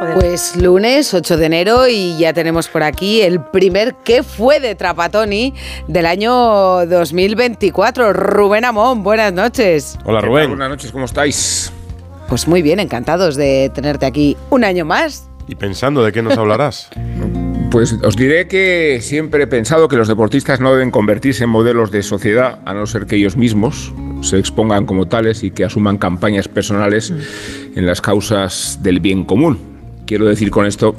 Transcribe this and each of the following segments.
Pues lunes 8 de enero y ya tenemos por aquí el primer que fue de Trapatoni del año 2024. Rubén Amón, buenas noches. Hola Rubén. Buenas noches, ¿cómo estáis? Pues muy bien, encantados de tenerte aquí un año más. ¿Y pensando de qué nos hablarás? Pues os diré que siempre he pensado que los deportistas no deben convertirse en modelos de sociedad, a no ser que ellos mismos se expongan como tales y que asuman campañas personales en las causas del bien común. Quiero decir con esto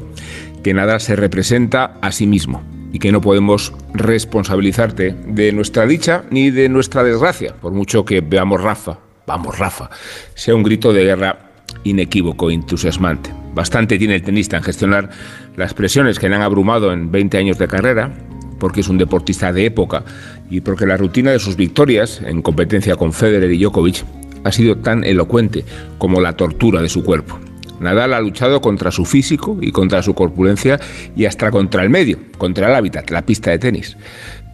que nada se representa a sí mismo y que no podemos responsabilizarte de nuestra dicha ni de nuestra desgracia, por mucho que veamos Rafa, vamos Rafa, sea un grito de guerra inequívoco entusiasmante. Bastante tiene el tenista en gestionar las presiones que le han abrumado en 20 años de carrera, porque es un deportista de época y porque la rutina de sus victorias en competencia con Federer y Djokovic ha sido tan elocuente como la tortura de su cuerpo. Nadal ha luchado contra su físico y contra su corpulencia y hasta contra el medio, contra el hábitat, la pista de tenis.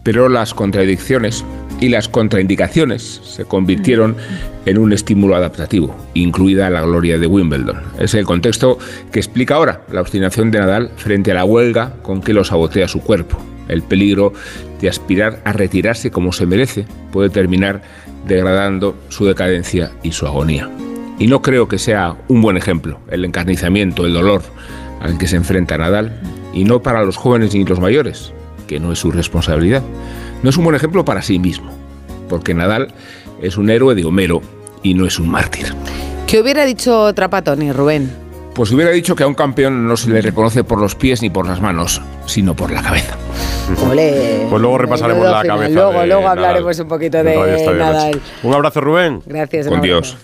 Pero las contradicciones y las contraindicaciones se convirtieron en un estímulo adaptativo, incluida la gloria de Wimbledon. Es el contexto que explica ahora la obstinación de Nadal frente a la huelga con que lo sabotea su cuerpo. El peligro de aspirar a retirarse como se merece puede terminar degradando su decadencia y su agonía. Y no creo que sea un buen ejemplo el encarnizamiento, el dolor al que se enfrenta Nadal, y no para los jóvenes ni los mayores, que no es su responsabilidad. No es un buen ejemplo para sí mismo, porque Nadal es un héroe de Homero y no es un mártir. ¿Qué hubiera dicho Trapatoni, Rubén? Pues hubiera dicho que a un campeón no se le reconoce por los pies ni por las manos, sino por la cabeza. Ole, Pues luego repasaremos la final. cabeza Luego, de luego Nadal. hablaremos un poquito de Todavía está bien Nadal. Un abrazo Rubén. Gracias. un Con abrazo. Dios.